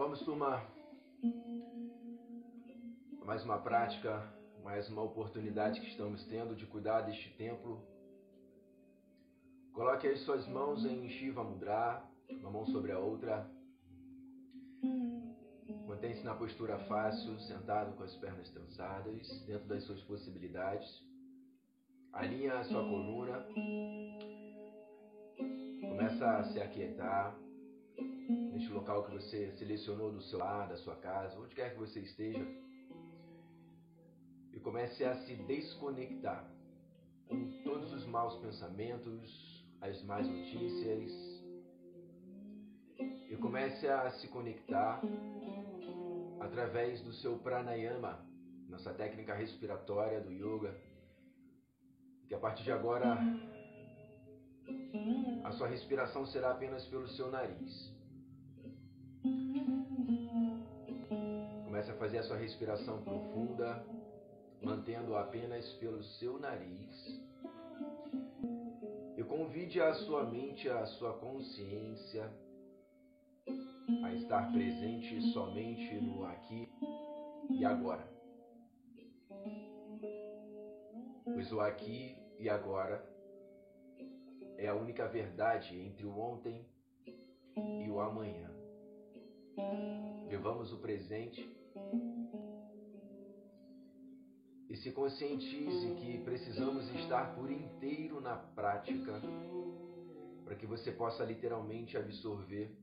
Vamos, turma. Mais uma prática, mais uma oportunidade que estamos tendo de cuidar deste templo. Coloque as suas mãos em Shiva Mudra, uma mão sobre a outra. Mantém-se na postura fácil, sentado com as pernas trançadas, dentro das suas possibilidades. Alinha a sua coluna. Começa a se aquietar neste local que você selecionou do seu lar, da sua casa, onde quer que você esteja. E comece a se desconectar com todos os maus pensamentos, as más notícias. E comece a se conectar através do seu pranayama, nossa técnica respiratória do yoga, que a partir de agora a sua respiração será apenas pelo seu nariz. Comece a fazer a sua respiração profunda, mantendo apenas pelo seu nariz. E convide a sua mente, a sua consciência a estar presente somente no aqui e agora. Pois o aqui e agora é a única verdade entre o ontem e o amanhã. Vivamos o presente e se conscientize que precisamos estar por inteiro na prática para que você possa literalmente absorver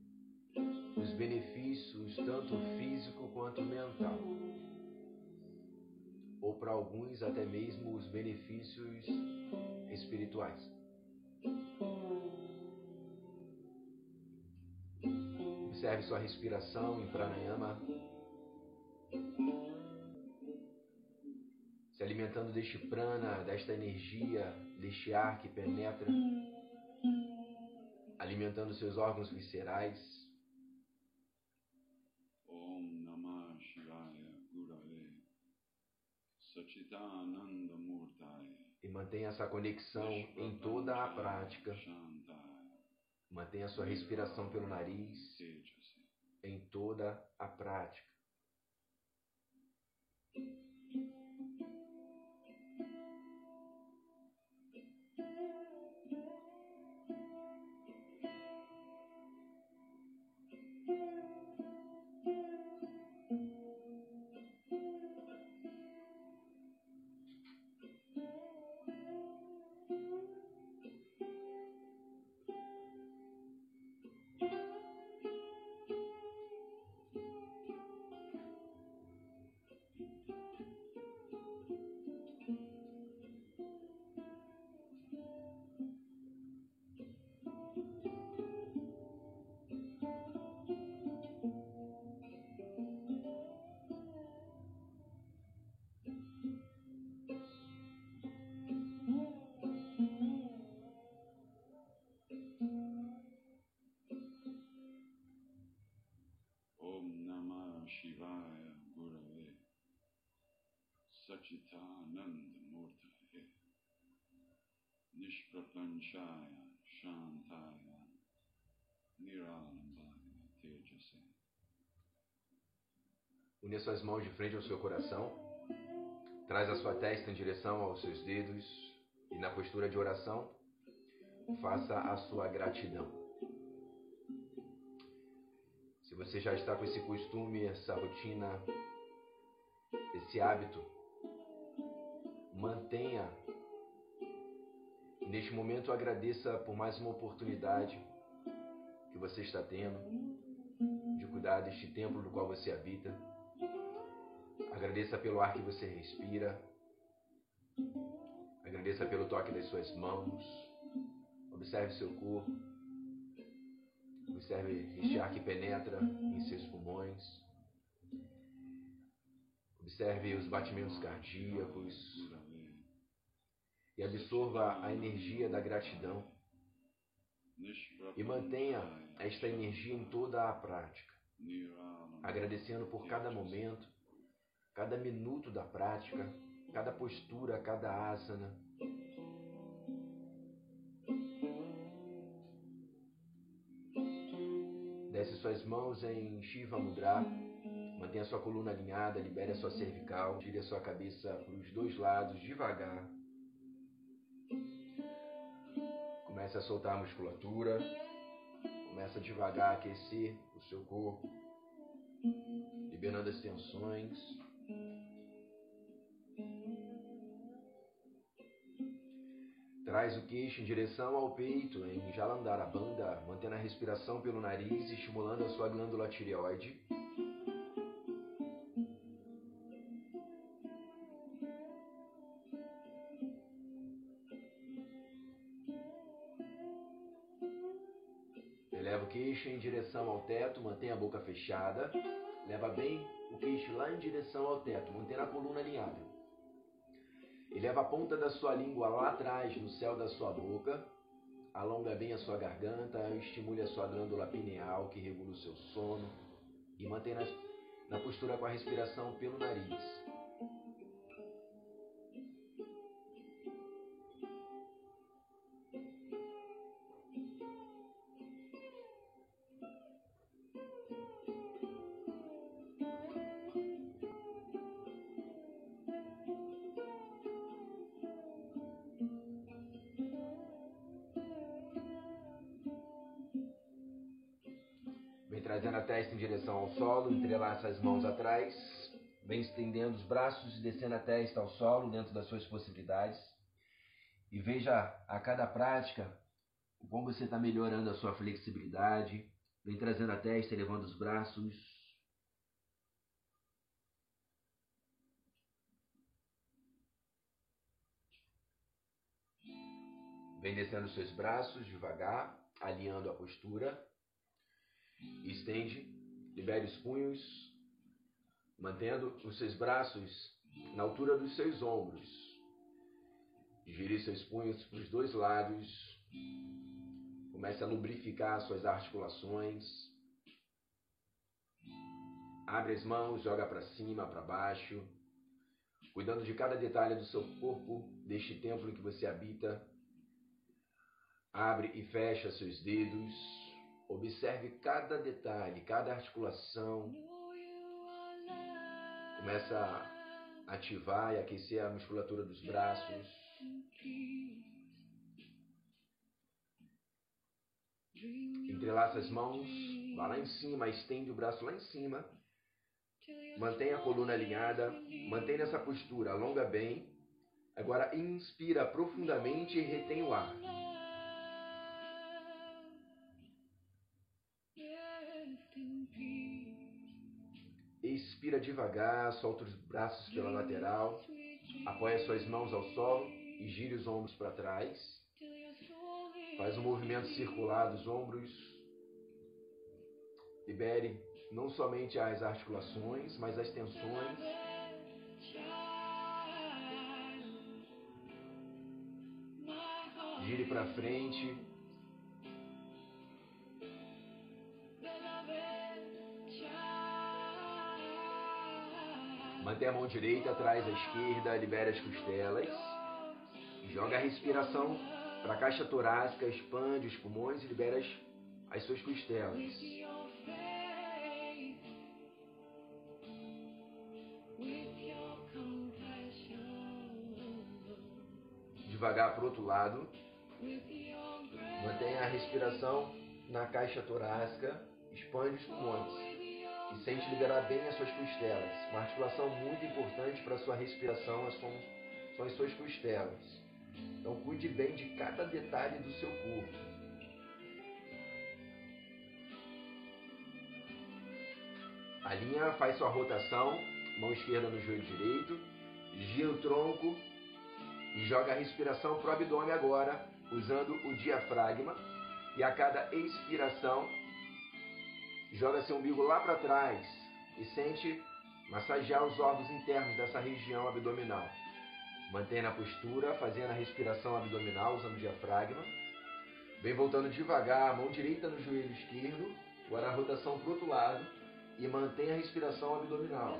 os benefícios, tanto físico quanto mental. Ou para alguns, até mesmo os benefícios espirituais. Observe sua respiração em pranayama. Se alimentando deste prana, desta energia, deste ar que penetra, alimentando seus órgãos viscerais, E mantenha essa conexão em toda a prática. Mantenha sua respiração pelo nariz em toda a prática. Sachitananda Murtaye Nishprapanchaya Shantaya Tejase Une suas mãos de frente ao seu coração. Traz a sua testa em direção aos seus dedos e na postura de oração, faça a sua gratidão. Você já está com esse costume, essa rotina, esse hábito, mantenha. Neste momento agradeça por mais uma oportunidade que você está tendo de cuidar deste templo no qual você habita. Agradeça pelo ar que você respira. Agradeça pelo toque das suas mãos. Observe seu corpo. Observe este ar que penetra em seus pulmões. Observe os batimentos cardíacos, e absorva a energia da gratidão e mantenha esta energia em toda a prática, agradecendo por cada momento, cada minuto da prática, cada postura, cada asana. Desce suas mãos em Shiva Mudra. Mantenha sua coluna alinhada, libere a sua cervical, tire a sua cabeça para os dois lados devagar. Comece a soltar a musculatura. Começa devagar a aquecer o seu corpo, liberando as tensões. Traz o queixo em direção ao peito em Jalandharabandha, mantendo a respiração pelo nariz, estimulando a sua glândula tireoide. Eleva o queixo em direção ao teto, mantenha a boca fechada. Leva bem o queixo lá em direção ao teto, mantendo a coluna alinhada. Eleva a ponta da sua língua lá atrás, no céu da sua boca. Alonga bem a sua garganta, estimule a sua glândula pineal, que regula o seu sono. E mantenha na postura com a respiração pelo nariz. Solo, entrelaça as mãos atrás, vem estendendo os braços e descendo a testa ao solo dentro das suas possibilidades. E veja a cada prática como você está melhorando a sua flexibilidade. Vem trazendo a testa, elevando os braços. Vem descendo os seus braços devagar, alinhando a postura. Estende, libere os punhos, mantendo os seus braços na altura dos seus ombros. Gire seus punhos para os dois lados. Comece a lubrificar suas articulações. Abre as mãos, joga para cima, para baixo, cuidando de cada detalhe do seu corpo, deste templo em que você habita. Abre e fecha seus dedos. Observe cada detalhe, cada articulação. Começa a ativar e aquecer a musculatura dos braços. Entrelaça as mãos, vá lá em cima, estende o braço lá em cima. Mantenha a coluna alinhada, mantenha essa postura, alonga bem. Agora inspira profundamente e retém o ar. Expira devagar, solta os braços pela lateral, apoia suas mãos ao solo e gire os ombros para trás. Faz um movimento circular dos ombros. Libere não somente as articulações, mas as tensões. Gire para frente. Mantém a mão direita atrás da esquerda, libere as costelas. Joga a respiração para a caixa torácica, expande os pulmões e libera as, as suas costelas. Devagar para o outro lado. Mantenha a respiração na caixa torácica, expande os pulmões e sente liberar bem as suas costelas. Uma articulação muito importante para a sua respiração são, são as suas costelas. Então cuide bem de cada detalhe do seu corpo. Alinha, faz sua rotação, mão esquerda no joelho direito, gira o tronco e joga a respiração para o abdômen agora, usando o diafragma. E a cada expiração, Joga seu umbigo lá para trás e sente massagear os órgãos internos dessa região abdominal. Mantenha a postura, fazendo a respiração abdominal usando o diafragma. Vem voltando devagar, mão direita no joelho esquerdo, agora a rotação para o outro lado e mantenha a respiração abdominal.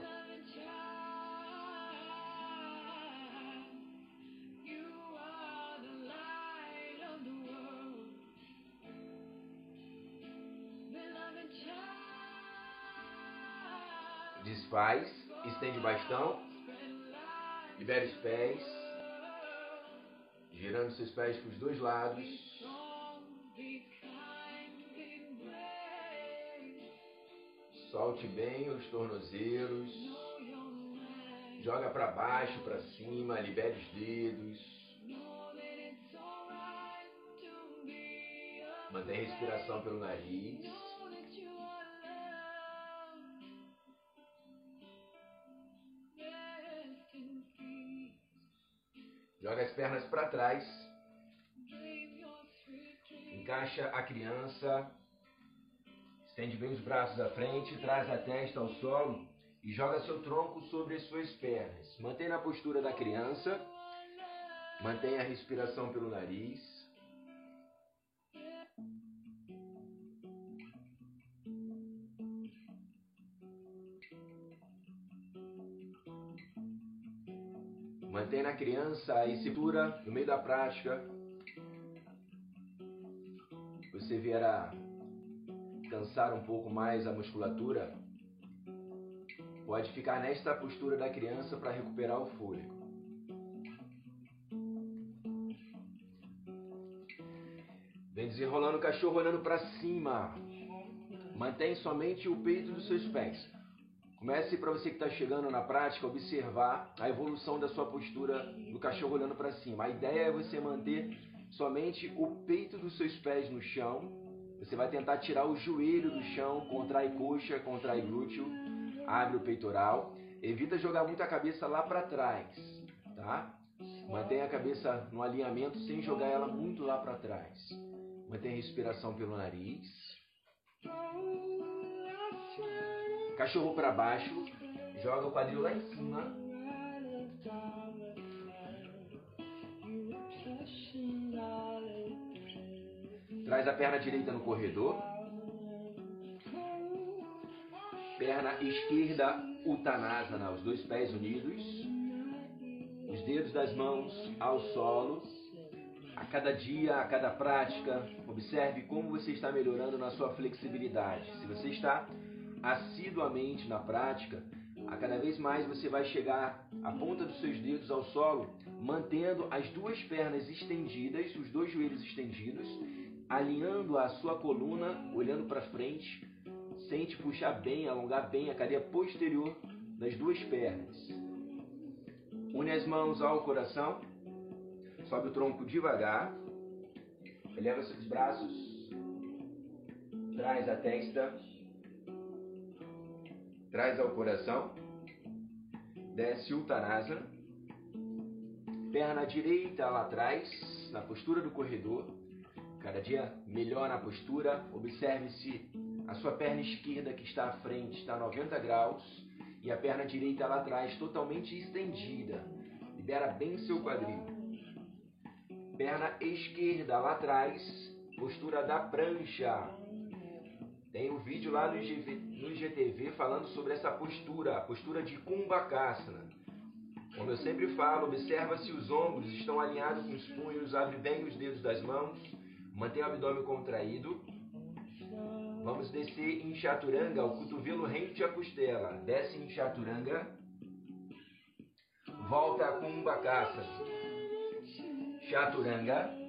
Desfaz, estende o bastão, libera os pés, girando seus pés para os dois lados. Solte bem os tornozelos. Joga para baixo, para cima, libere os dedos. Mantém a respiração pelo nariz. Pernas para trás. Encaixa a criança. Estende bem os braços à frente, traz a testa ao solo e joga seu tronco sobre as suas pernas. Mantenha a postura da criança. Mantenha a respiração pelo nariz. Mantenha na criança a cintura no meio da prática. Você verá cansar um pouco mais a musculatura. Pode ficar nesta postura da criança para recuperar o fôlego. Vem desenrolando o cachorro olhando para cima. Mantém somente o peito dos seus pés. Comece para você que está chegando na prática observar a evolução da sua postura do cachorro olhando para cima. A ideia é você manter somente o peito dos seus pés no chão. Você vai tentar tirar o joelho do chão, contrai coxa, contrai glúteo, abre o peitoral. Evita jogar muito a cabeça lá para trás, tá? Mantenha a cabeça no alinhamento sem jogar ela muito lá para trás. Mantenha a respiração pelo nariz. Cachorro para baixo, joga o quadril lá em cima. Traz a perna direita no corredor. Perna esquerda Uttanasana, os dois pés unidos. Os dedos das mãos ao solo. A cada dia, a cada prática, observe como você está melhorando na sua flexibilidade. Se você está assiduamente na prática, a cada vez mais você vai chegar a ponta dos seus dedos ao solo, mantendo as duas pernas estendidas, os dois joelhos estendidos, alinhando a sua coluna, olhando para frente. Sente puxar bem, alongar bem a cadeia posterior das duas pernas. Une as mãos ao coração, sobe o tronco devagar, eleva seus braços, traz a testa traz ao coração, desce Uttanasana, perna direita lá atrás, na postura do corredor, cada dia melhor na postura, observe se a sua perna esquerda que está à frente está a 90 graus e a perna direita lá atrás totalmente estendida, libera bem seu quadril. Perna esquerda lá atrás, postura da prancha, tem um vídeo lá no, IGV, no IGTV falando sobre essa postura, a postura de Kumbhakasana. Como eu sempre falo, observa se os ombros estão alinhados com os punhos, abre bem os dedos das mãos, mantém o abdômen contraído. Vamos descer em Chaturanga, o cotovelo rente à costela. Desce em Chaturanga. Volta a Kumbhakasana. Chaturanga.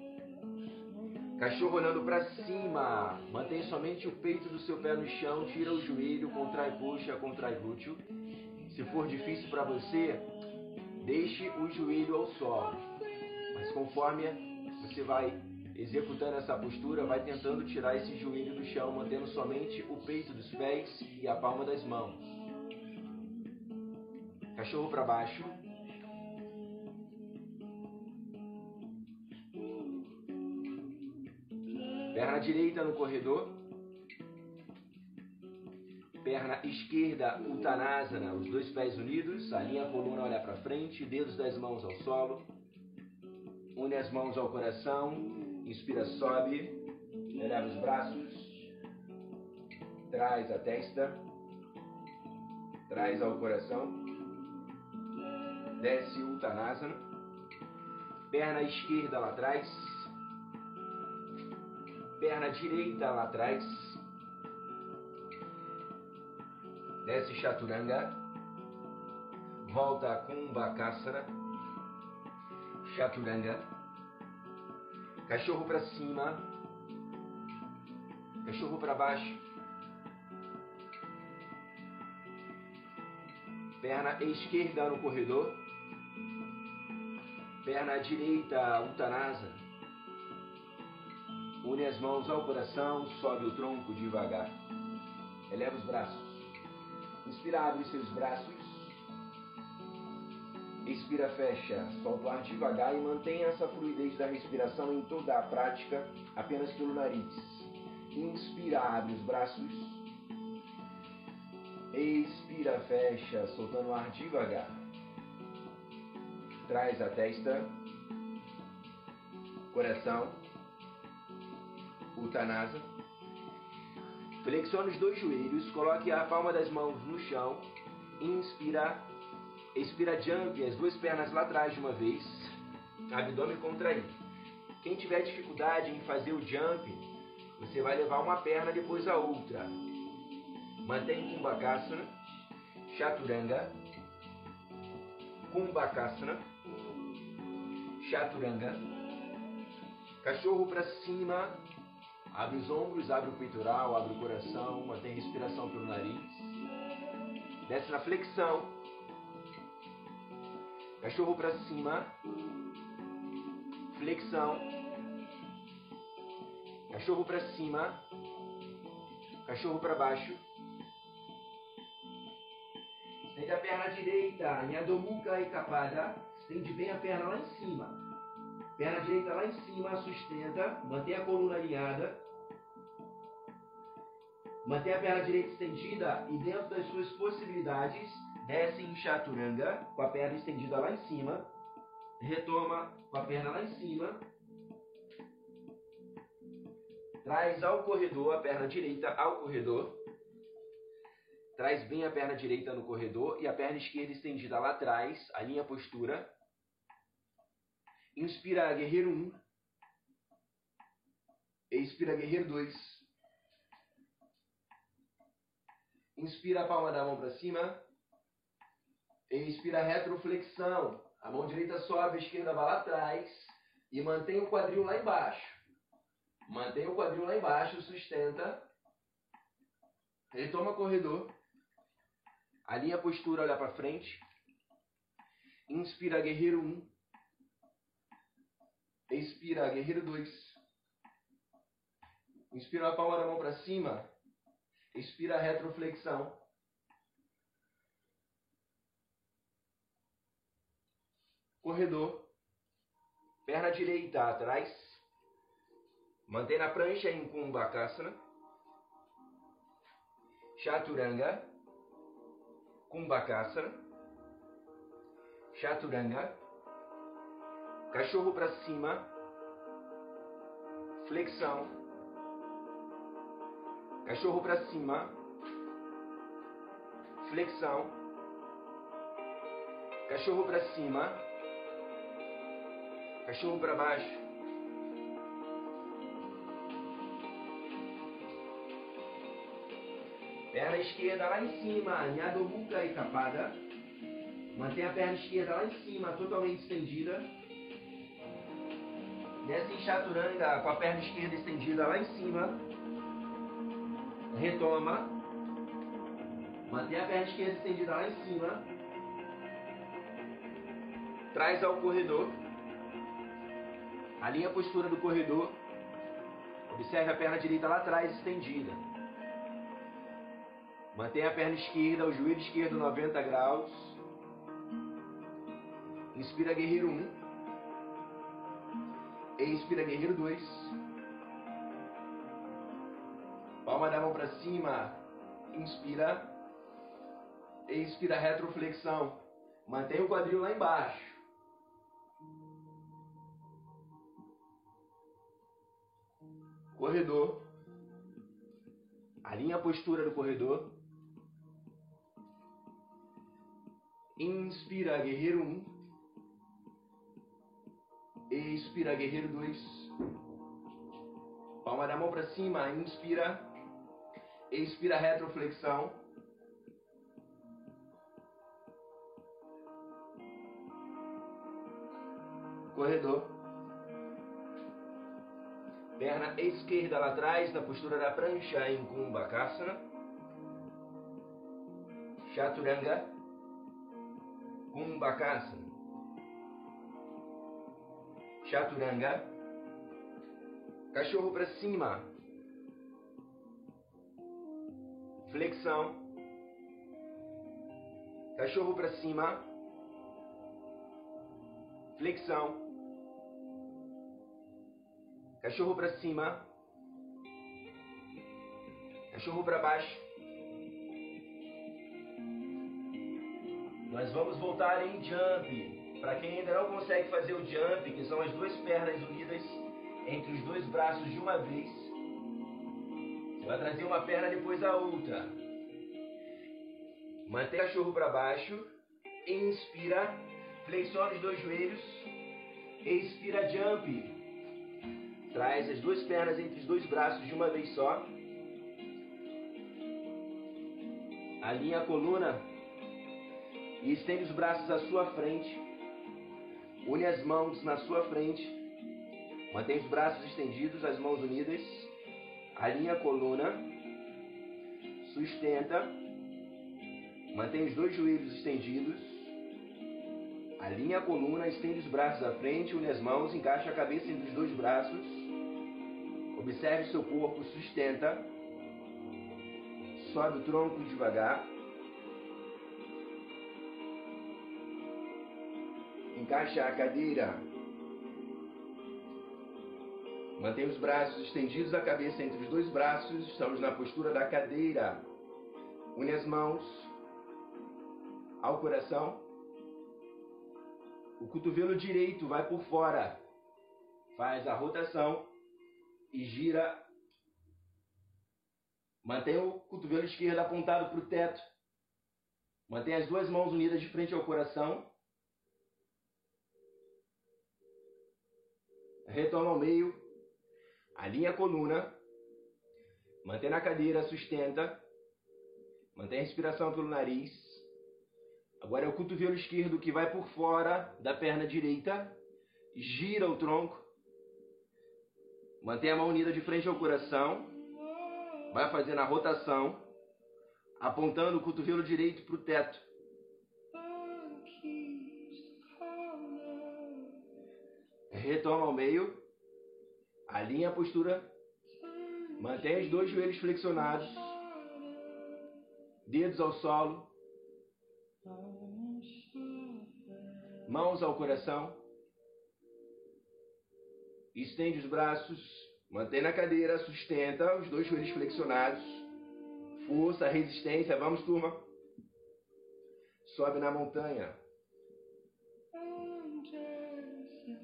Cachorro olhando para cima. Mantém somente o peito do seu pé no chão. Tira o joelho, contrai coxa, contrai glúteo. Se for difícil para você, deixe o joelho ao solo. Mas conforme você vai executando essa postura, vai tentando tirar esse joelho do chão, mantendo somente o peito dos pés e a palma das mãos. Cachorro para baixo. Perna direita no corredor. Perna esquerda, Uttanasana, os dois pés unidos. Alinha a coluna, olha para frente. Dedos das mãos ao solo. Une as mãos ao coração. Inspira, sobe. Eleva os braços. Traz a testa. Traz ao coração. Desce Uttanasana. Perna esquerda lá atrás perna direita lá atrás. Desce Chaturanga. Volta Kumbhakasana. Chaturanga. Cachorro para cima. Cachorro para baixo. Perna esquerda no corredor. Perna direita, Uttanasa. Une as mãos ao coração, sobe o tronco devagar. Eleva os braços. Inspira, abre seus braços. Expira, fecha. Solta o ar devagar e mantenha essa fluidez da respiração em toda a prática, apenas pelo nariz. Inspira, abre os braços. Expira, fecha, soltando o ar devagar. Traz a testa, coração, Uttanasa. Flexione os dois joelhos, coloque a palma das mãos no chão. Inspira, expira jump, as duas pernas lá atrás de uma vez. Abdômen contraído. Quem tiver dificuldade em fazer o jump, você vai levar uma perna depois a outra. Mantém Kumbhakasana, Chaturanga, Kumbhakasana, Chaturanga, cachorro para cima, abre os ombros, abre o peitoral, abre o coração, mantém respiração pelo nariz, desce na flexão, cachorro para cima, flexão, cachorro para cima, cachorro para baixo. Estende a perna direita, em Adomuka e Capada. Estende bem a perna lá em cima. Perna direita lá em cima, sustenta. Mantém a coluna alinhada. Mantém a perna direita estendida e dentro das suas possibilidades, desce em chaturanga, com a perna estendida lá em cima. Retoma com a perna lá em cima. Traz ao corredor a perna direita ao corredor. Traz bem a perna direita no corredor e a perna esquerda estendida lá atrás. Alinha a postura. Inspira, guerreiro 1. Expira, guerreiro 2. Inspira a palma da mão para cima. Expira, retroflexão. A mão direita sobe, a esquerda vai lá atrás. E mantém o quadril lá embaixo. Mantém o quadril lá embaixo, sustenta. Retoma corredor. Alinha a postura, olha para frente. Inspira, guerreiro 1. Expira, guerreiro 2. Inspira a palma da mão para cima. Expira, retroflexão. Corredor. Perna direita atrás. Mantém na prancha em Kumbhakasana. Chaturanga. Kumbhakasana. Chaturanga. Cachorro para cima. Flexão. Cachorro para cima. Flexão. Cachorro para cima. Cachorro para baixo. Perna esquerda lá em cima, Nyadomuka e Capada. Mantém a perna esquerda lá em cima, totalmente estendida. Desce em chaturanga com a perna esquerda estendida lá em cima. Retoma. Mantém a perna esquerda estendida lá em cima. Traz ao corredor. Alinha a postura do corredor. Observe a perna direita lá atrás estendida. Mantenha a perna esquerda, o joelho esquerdo 90 graus. Inspira guerreiro 1. Expira guerreiro 2. Palma da mão para cima. Inspira. Expira retroflexão. Mantenha o quadril lá embaixo. Corredor. Alinha a postura do corredor. Inspira, guerreiro 1. Expira, guerreiro 2. Palma da mão para cima. Inspira. Expira retroflexão. Corredor. Perna esquerda lá atrás, na postura da prancha em Kumbhakasana. Chaturanga. Kumbhakasana. Chaturanga. Cachorro para cima. Flexão. Cachorro para cima. Flexão. Cachorro para cima. Cachorro para baixo. Nós vamos voltar em jump. Para quem ainda não consegue fazer o jump, que são as duas pernas unidas entre os dois braços de uma vez, vai trazer uma perna depois a outra. Mantém o cachorro para baixo. Inspira. Flexiona os dois joelhos. Expira jump. Traz as duas pernas entre os dois braços de uma vez só. Alinha a coluna e estende os braços à sua frente. Une as mãos na sua frente. Mantém os braços estendidos, as mãos unidas. Alinha a coluna. Sustenta. Mantém os dois joelhos estendidos. Alinha a coluna, estende os braços à frente, une as mãos, encaixa a cabeça entre os dois braços. Observe seu corpo, sustenta. Sobe o tronco devagar. Encaixa a cadeira. Mantém os braços estendidos, a cabeça entre os dois braços. Estamos na postura da cadeira. Une as mãos ao coração. O cotovelo direito vai por fora. Faz a rotação e gira. Mantém o cotovelo esquerdo apontado para o teto. Mantém as duas mãos unidas de frente ao coração. Retoma ao meio. Alinha a coluna. Mantém na cadeira, sustenta. Mantém a respiração pelo nariz. Agora é o cotovelo esquerdo que vai por fora da perna direita. Gira o tronco. Mantém a mão unida de frente ao coração. Vai fazendo a rotação. Apontando o cotovelo direito para o teto. Retoma ao meio. Alinha a postura. Mantém os dois joelhos flexionados. Dedos ao solo. Mãos ao coração. Estende os braços. Mantém na cadeira. Sustenta os dois joelhos flexionados. Força, resistência. Vamos, turma. Sobe na montanha.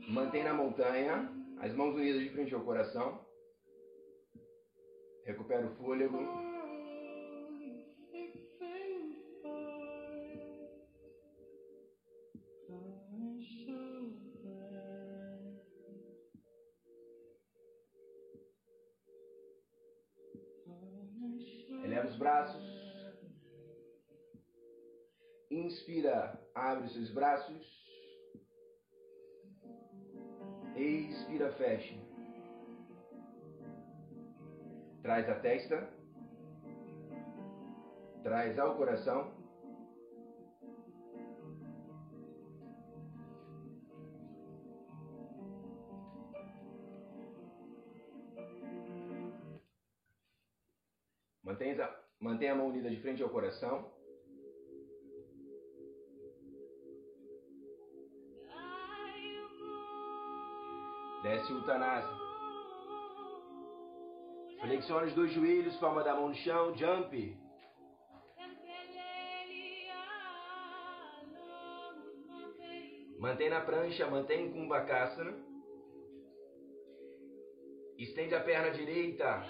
Mantém na montanha. As mãos unidas de frente ao coração. Recupera o fôlego. Eleva os braços. Inspira, abre os seus braços. Expira, fecha. Traz a testa. Traz ao coração. Mantenha, mantenha a mão unida de frente ao coração. Desce o Uttanasana. Flexiona os dois joelhos, palma da mão no chão, jump. Mantém na prancha, mantém Kumbhakasana. Estende a perna direita.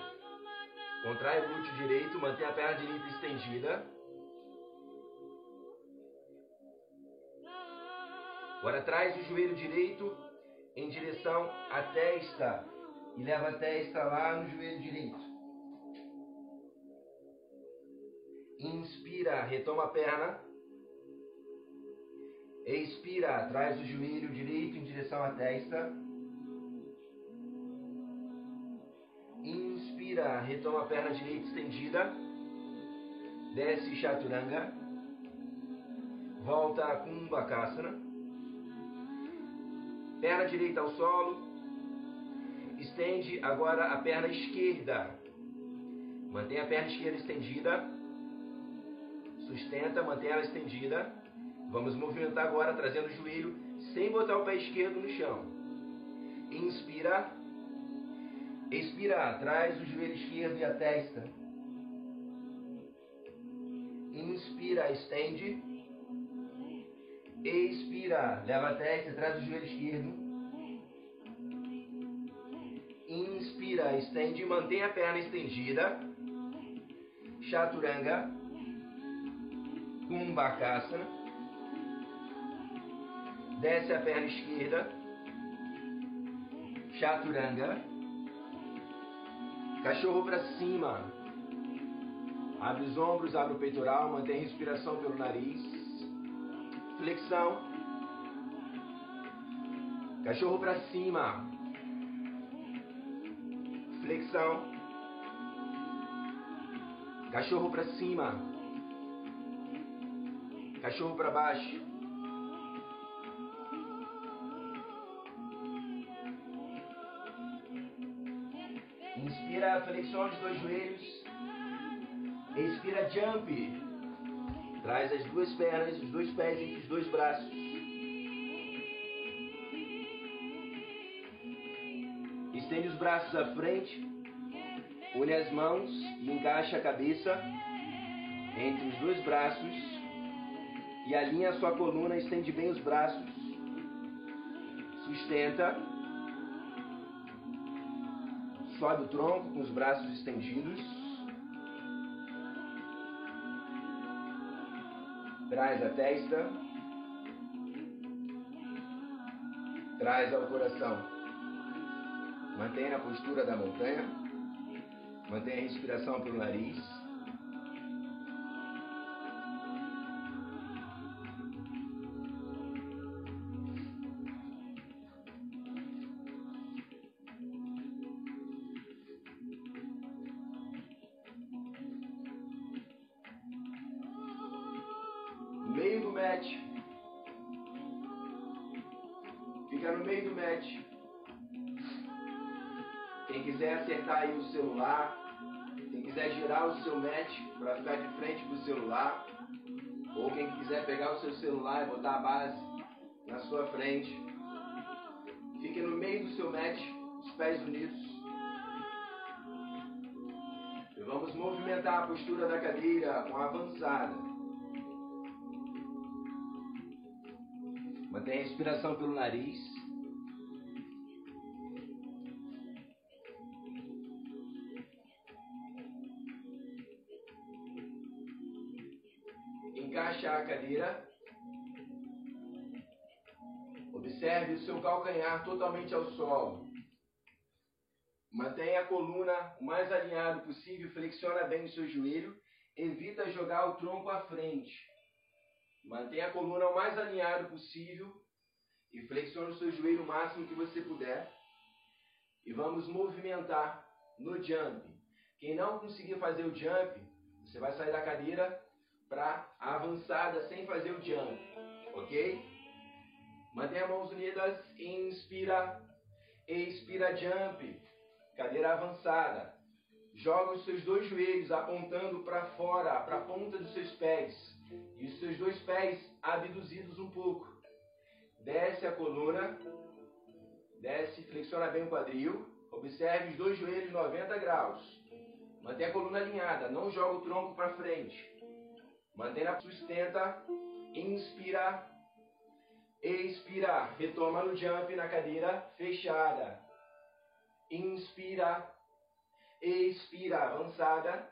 Contrai o glúteo direito, mantém a perna direita estendida. Agora traz o joelho direito em direção à testa e leva a testa lá no joelho direito. Inspira, retoma a perna. Expira, traz o joelho direito em direção à testa. Inspira, retoma a perna direita estendida. Desce Chaturanga. Volta a Kumbhakasana. Perna direita ao solo. Estende agora a perna esquerda. Mantém a perna esquerda estendida. Sustenta, mantém ela estendida. Vamos movimentar agora, trazendo o joelho sem botar o pé esquerdo no chão. Inspira. Expira, traz o joelho esquerdo e a testa. Inspira, estende. Expira, leva a testa, traz o joelho esquerdo. Inspira, estende, mantém a perna estendida. Chaturanga. Kumbhakasana. Desce a perna esquerda. Chaturanga. Cachorro para cima. Abre os ombros, abre o peitoral, mantém a respiração pelo nariz. Flexão. Cachorro para cima. Flexão. Cachorro para cima. Cachorro para baixo. Inspira, flexiona os dois joelhos. Expira, jump. Traz as duas pernas, os dois pés entre os dois braços. Estende os braços à frente. Une as mãos e encaixa a cabeça entre os dois braços. E alinha a sua coluna, estende bem os braços. Sustenta. Sobe o tronco com os braços estendidos. Traz a testa. Traz ao coração. Mantenha a postura da montanha. Mantenha a respiração pelo nariz. O seu celular e botar a base na sua frente, fique no meio do seu match, os pés unidos. E vamos movimentar a postura da cadeira com a avançada. Mantenha a respiração pelo nariz. Encaixa a cadeira. Observe o seu calcanhar totalmente ao solo. Mantenha a coluna o mais alinhado possível, flexiona bem o seu joelho, evita jogar o tronco à frente. Mantenha a coluna o mais alinhado possível e flexione o seu joelho o máximo que você puder. E vamos movimentar no jump. Quem não conseguir fazer o jump, você vai sair da cadeira para a avançada sem fazer o jump, ok? Mantenha mãos unidas, inspira, expira, jump, cadeira avançada. Joga os seus dois joelhos apontando para fora, para a ponta dos seus pés, e os seus dois pés abduzidos um pouco. Desce a coluna, desce, flexiona bem o quadril, observe os dois joelhos 90 graus. Mantenha a coluna alinhada, não joga o tronco para frente. Mantenha, sustenta, inspira, expira, retoma no jump na cadeira fechada. Inspira, expira, avançada.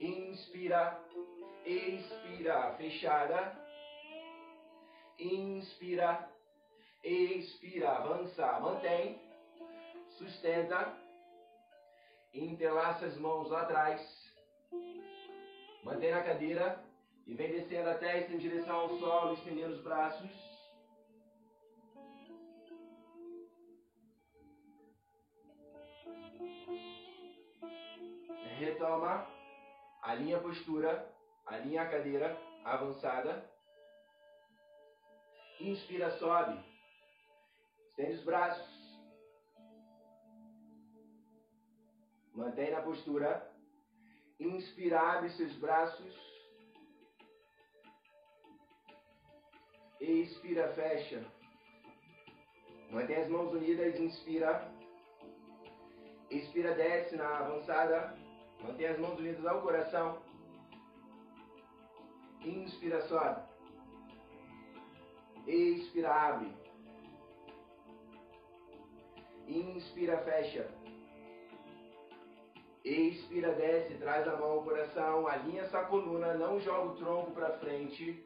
Inspira, expira, fechada. Inspira, expira, avança, mantém, sustenta, entrelaça as mãos lá atrás. Mantém na cadeira, E vem descendo a testa em direção ao solo, estendendo os braços. Retoma. Alinha a postura. Alinha a cadeira avançada. Inspira, sobe. Estende os braços. Mantém na postura. Inspira, abre seus braços. Expira, fecha. Mantém as mãos unidas, inspira. Expira, desce na avançada. Mantém as mãos unidas ao coração. Inspira, sobe. Expira, abre. Inspira, fecha. Expira, desce, traz a mão ao coração, alinha essa coluna, não joga o tronco para frente.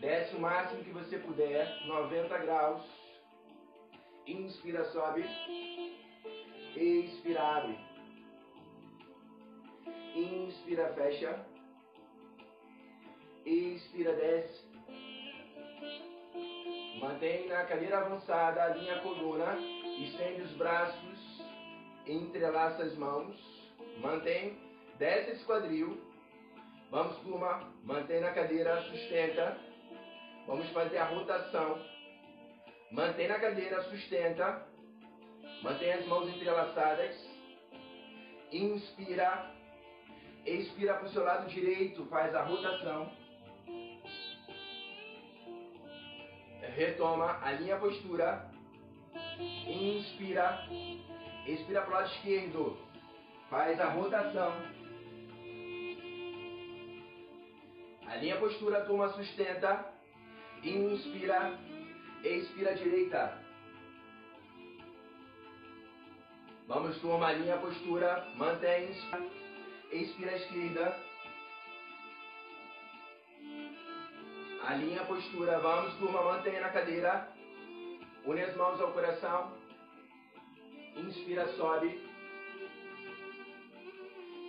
Desce o máximo que você puder, 90 graus. Inspira, sobe. Expira, abre. Inspira, fecha. Expira, desce. Mantém na cadeira avançada, alinha a coluna, estende os braços, entrelaça as mãos, mantém, desce esse quadril. Vamos, turma, mantém na cadeira, sustenta. Vamos fazer a rotação. Mantém na cadeira, sustenta. Mantém as mãos entrelaçadas. Inspira. Expira para o seu lado direito, faz a rotação. Retoma, a postura. Inspira. Expira para o lado esquerdo. Faz a rotação. A postura, turma, sustenta. Inspira. Expira direita. Vamos, turma, alinha a postura. Mantém. Expira esquerda. Alinha a postura. Vamos, turma, mantém na cadeira. Une as mãos ao coração. Inspira, sobe.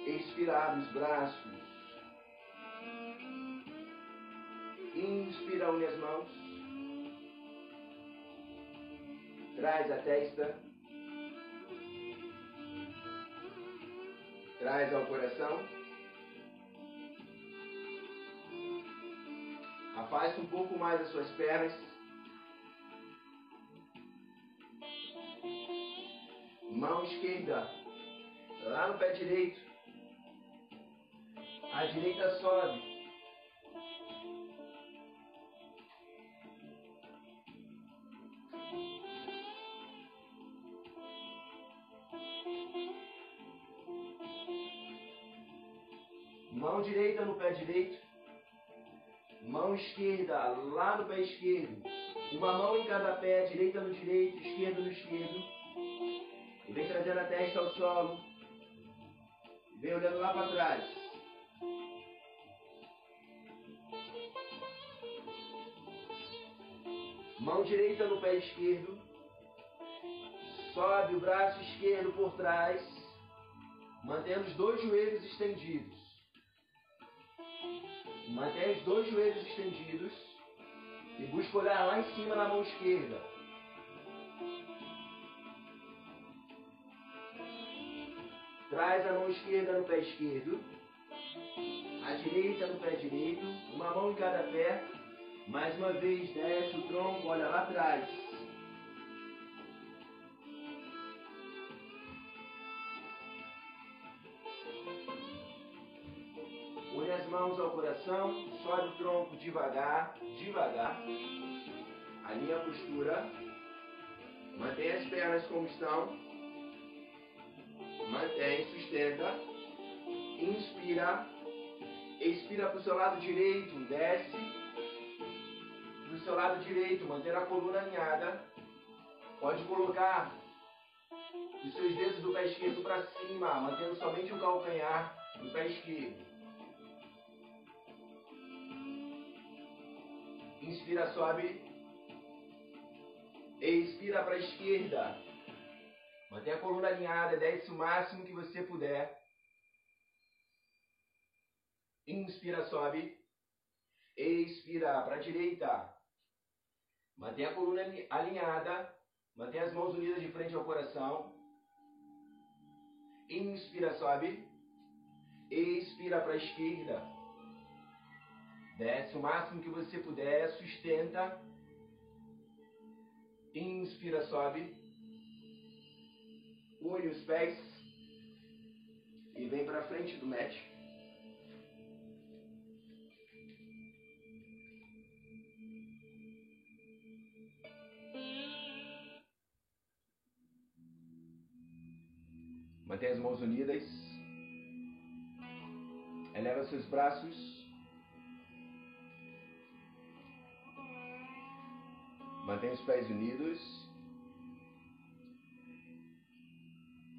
Expira, abre os braços. Inspira, une as mãos. Traz a testa. Traz ao coração. Afasta um pouco mais as suas pernas. Mão esquerda lá no pé direito. A direita sobe. Mão direita no pé direito. Mão esquerda lá no pé esquerdo. Uma mão em cada pé, direita no direito, esquerda no esquerdo. E vem trazendo a testa ao solo. Vem olhando lá para trás. Mão direita no pé esquerdo. Sobe o braço esquerdo por trás. Mantendo os dois joelhos estendidos. Mantém os dois joelhos estendidos e busca olhar lá em cima na mão esquerda. Traz a mão esquerda no pé esquerdo, a direita no pé direito, uma mão em cada pé. Mais uma vez, desce o tronco, olha lá atrás. Mãos ao coração, sobe o tronco devagar, devagar. Alinha a postura. Mantém as pernas como estão. Mantém, sustenta. Inspira. Expira para o seu lado direito, desce. Do seu lado direito, mantendo a coluna alinhada. Pode colocar os seus dedos do pé esquerdo para cima, mantendo somente o calcanhar do pé esquerdo. Inspira, sobe. Expira para a esquerda. Mantém a coluna alinhada, desce o máximo que você puder. Inspira, sobe. Expira para a direita. Mantenha a coluna alinhada. Mantenha as mãos unidas de frente ao coração. Inspira, sobe. Expira para a esquerda. Desce o máximo que você puder. Sustenta. Inspira, sobe. Une os pés. E vem para frente do mat. Mantenha as mãos unidas. Eleva seus braços. Mantenha os pés unidos.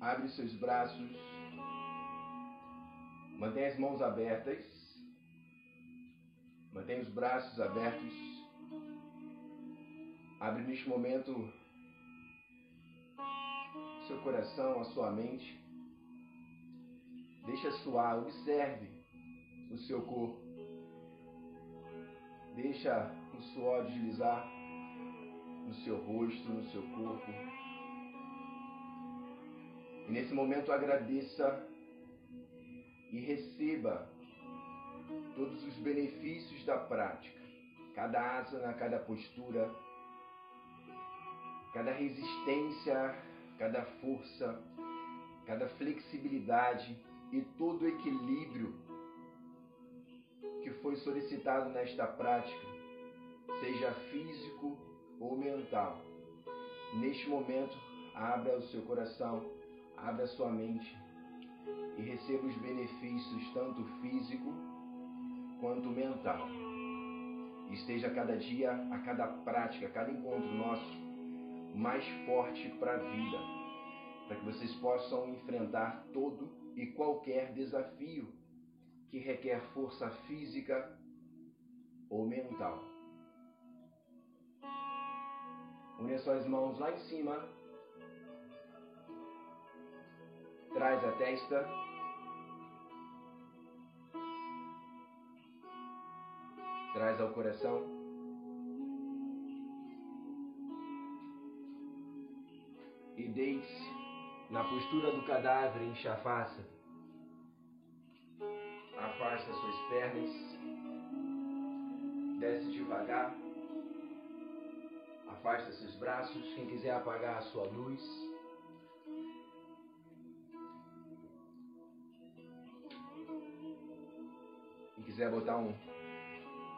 Abre seus braços. Mantenha as mãos abertas. Mantenha os braços abertos. Abre neste momento seu coração, a sua mente. Deixa suar, observe o seu corpo. Deixa o suor deslizar no seu rosto, no seu corpo. E nesse momento agradeça e receba todos os benefícios da prática. Cada asana, cada postura, cada resistência, cada força, cada flexibilidade e todo o equilíbrio que foi solicitado nesta prática, seja físico ou mental. Neste momento, abra o seu coração, abra a sua mente e receba os benefícios tanto físico quanto mental. Esteja cada dia, a cada prática, a cada encontro nosso mais forte para a vida, para que vocês possam enfrentar todo e qualquer desafio que requer força física ou mental. Une suas mãos lá em cima. Traz a testa. Traz ao coração. E deite na postura do cadáver em chafassa. Afasta suas pernas. Desce devagar. Afasta seus braços. Quem quiser apagar a sua luz. Quem quiser botar um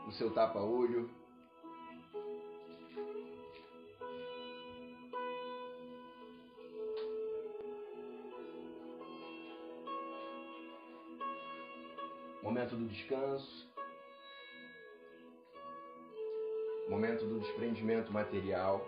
o seu tapa-olho. Momento do descanso. Momento do desprendimento material.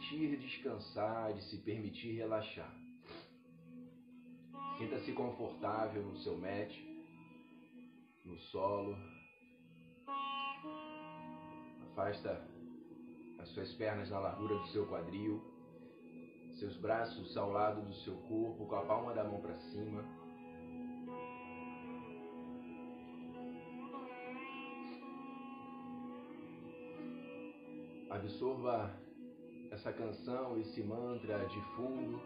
Permitir descansar, de se permitir relaxar. Sinta-se confortável no seu mat, no solo. Afasta as suas pernas na largura do seu quadril, seus braços ao lado do seu corpo, com a palma da mão para cima. Absorva essa canção, esse mantra de fundo.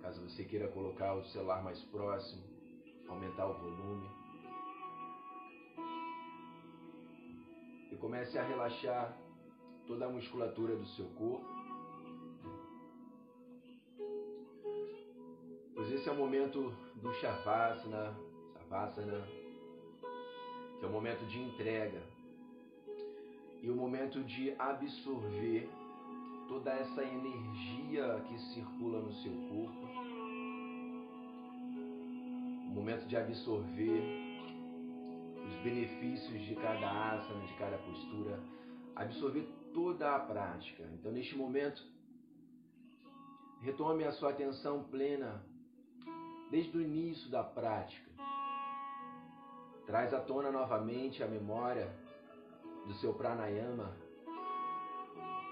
Caso você queira colocar o celular mais próximo, aumentar o volume. E comece a relaxar toda a musculatura do seu corpo. Pois esse é o momento do Shavasana, Savasana, que é o momento de entrega e o momento de absorver toda essa energia que circula no seu corpo. um momento de absorver os benefícios de cada asana, de cada postura, absorver toda a prática. Então, neste momento, retome a sua atenção plena desde o início da prática. Traz à tona novamente a memória do seu pranayama,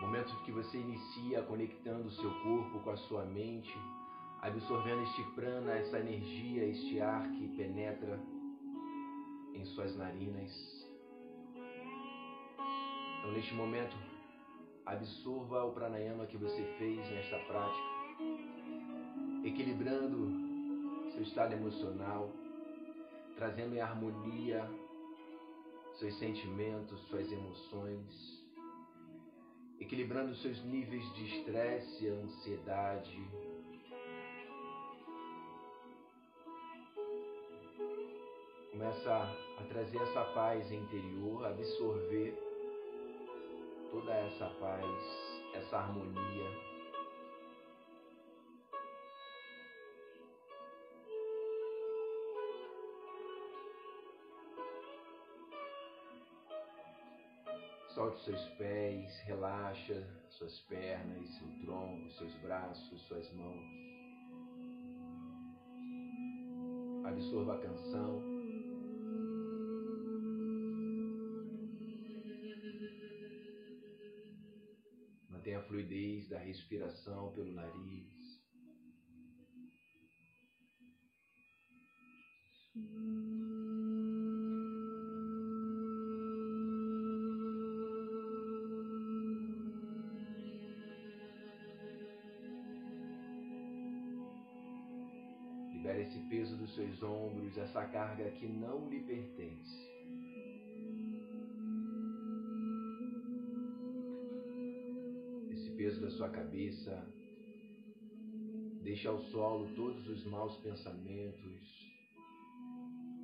momento que você inicia conectando o seu corpo com a sua mente, absorvendo este prana, essa energia, este ar que penetra em suas narinas. Então, neste momento, absorva o pranayama que você fez nesta prática, equilibrando seu estado emocional, trazendo em harmonia seus sentimentos, suas emoções, equilibrando seus níveis de estresse, ansiedade. Começa a trazer essa paz interior, absorver toda essa paz, essa harmonia. Solte seus pés, relaxa suas pernas, seu tronco, seus braços, suas mãos. Absorva a canção. Mantenha a fluidez da respiração pelo nariz. Seus ombros, essa carga que não lhe pertence. Esse peso da sua cabeça. Deixe ao solo todos os maus pensamentos,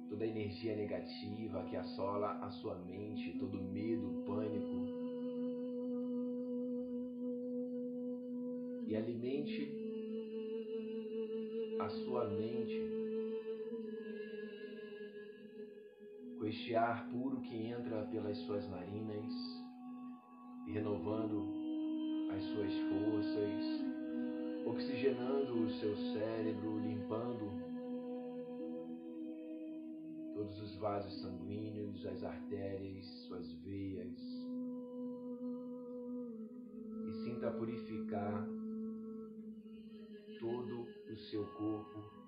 toda a energia negativa que assola a sua mente, todo medo, pânico. E alimente a sua mente este ar puro que entra pelas suas narinas renovando as suas forças, oxigenando o seu cérebro, limpando todos os vasos sanguíneos, as artérias, suas veias. E sinta purificar todo o seu corpo,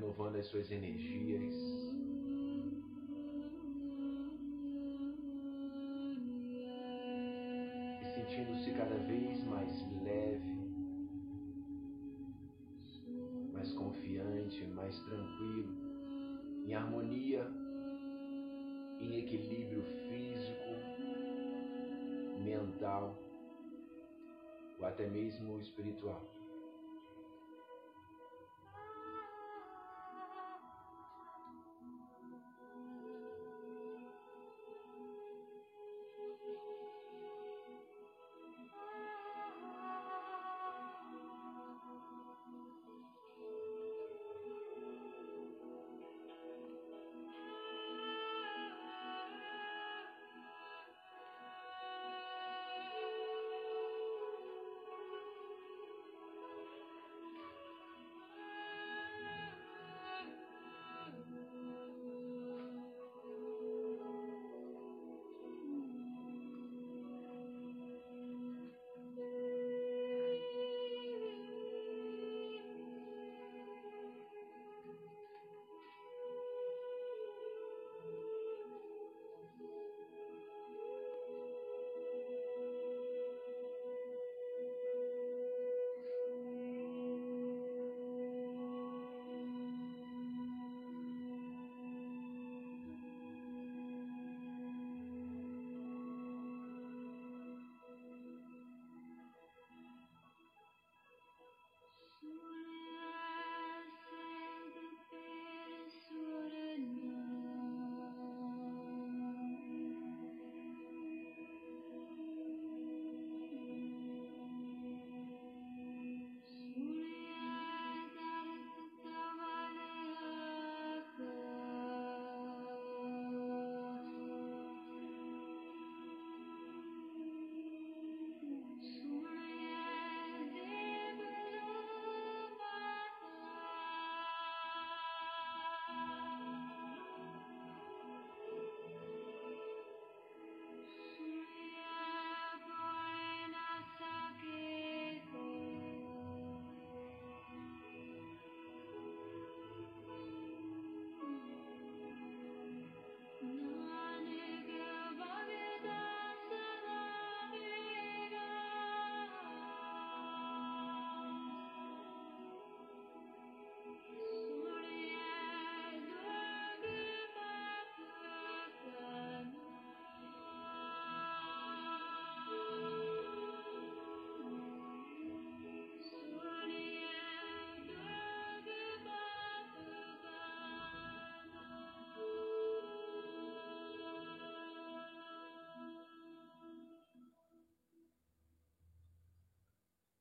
renovando as suas energias. E sentindo-se cada vez mais leve, mais confiante, mais tranquilo, em harmonia, em equilíbrio físico, mental ou até mesmo espiritual.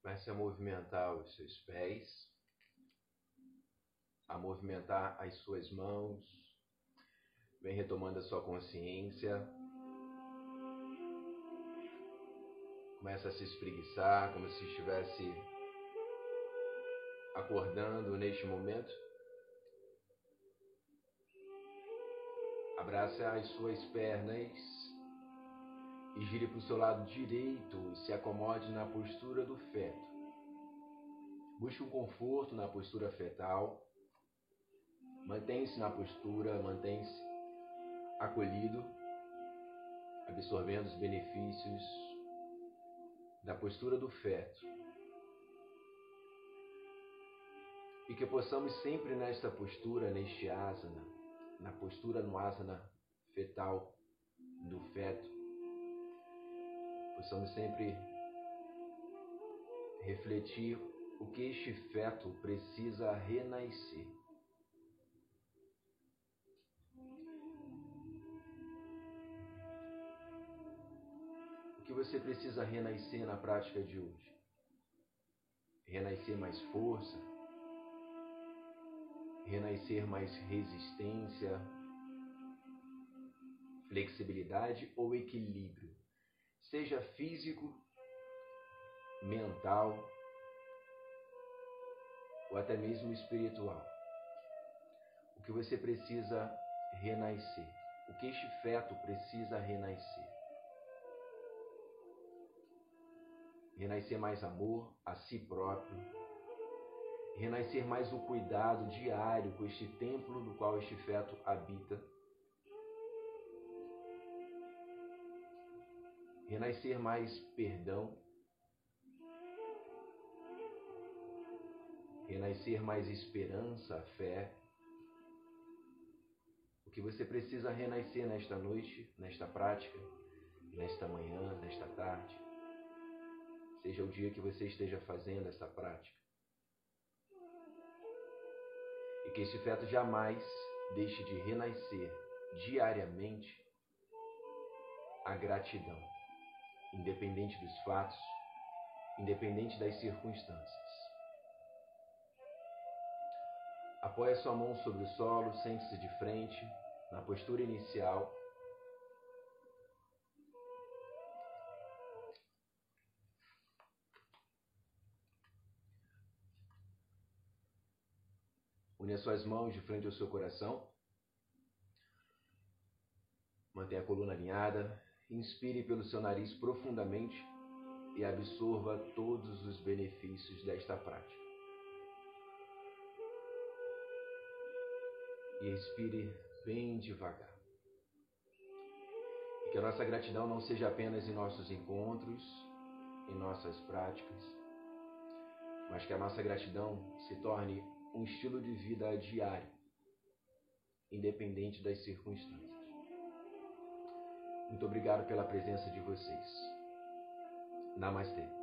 Comece a movimentar os seus pés, a movimentar as suas mãos. Vem retomando a sua consciência. Começa a se espreguiçar, como se estivesse acordando neste momento. Abrace as suas pernas e gire para o seu lado direito e se acomode na postura do feto. Busque um conforto na postura fetal. Mantenha-se na postura, mantenha-se acolhido, absorvendo os benefícios da postura do feto. E que possamos sempre nesta postura, neste asana, na postura no asana fetal do feto, possamos sempre refletir o que este feto precisa renascer. O que você precisa renascer na prática de hoje? Renascer mais força, renascer mais resistência, flexibilidade ou equilíbrio seja físico, mental ou até mesmo espiritual. O que você precisa renascer, o que este feto precisa renascer. Renascer mais amor a si próprio, renascer mais o cuidado diário com este templo no qual este feto habita renascer mais perdão, renascer mais esperança, fé. O que você precisa renascer nesta noite, nesta prática, nesta manhã, nesta tarde, seja o dia que você esteja fazendo essa prática. E que esse feto jamais deixe de renascer diariamente a gratidão independente dos fatos, independente das circunstâncias. Apoie sua mão sobre o solo, sente-se de frente, na postura inicial. Une as suas mãos de frente ao seu coração. Mantenha a coluna alinhada, Inspire pelo seu nariz profundamente e absorva todos os benefícios desta prática. E expire bem devagar. E que a nossa gratidão não seja apenas em nossos encontros, em nossas práticas, mas que a nossa gratidão se torne um estilo de vida diário, independente das circunstâncias. Muito obrigado pela presença de vocês. Namastê.